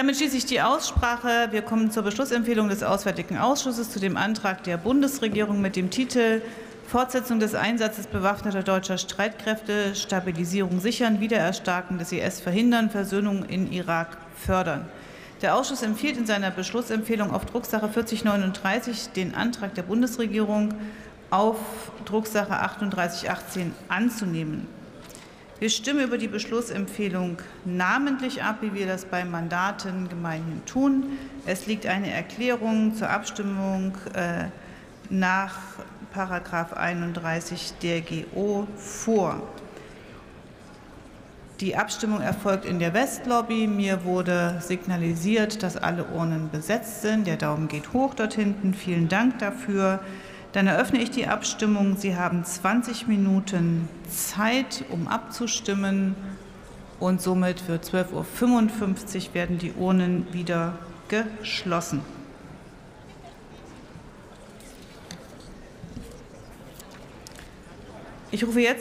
Damit schließe ich die Aussprache. Wir kommen zur Beschlussempfehlung des Auswärtigen Ausschusses zu dem Antrag der Bundesregierung mit dem Titel Fortsetzung des Einsatzes bewaffneter deutscher Streitkräfte, Stabilisierung sichern, Wiedererstarken des IS verhindern, Versöhnung in Irak fördern. Der Ausschuss empfiehlt in seiner Beschlussempfehlung auf Drucksache 4039 den Antrag der Bundesregierung auf Drucksache 3818 anzunehmen. Wir stimmen über die Beschlussempfehlung namentlich ab, wie wir das bei Mandaten gemeinhin tun. Es liegt eine Erklärung zur Abstimmung äh, nach § 31 der GO vor. Die Abstimmung erfolgt in der Westlobby. Mir wurde signalisiert, dass alle Urnen besetzt sind. Der Daumen geht hoch dort hinten. Vielen Dank dafür. Dann eröffne ich die Abstimmung. Sie haben 20 Minuten Zeit, um abzustimmen. Und somit für 12.55 Uhr werden die Urnen wieder geschlossen. Ich rufe jetzt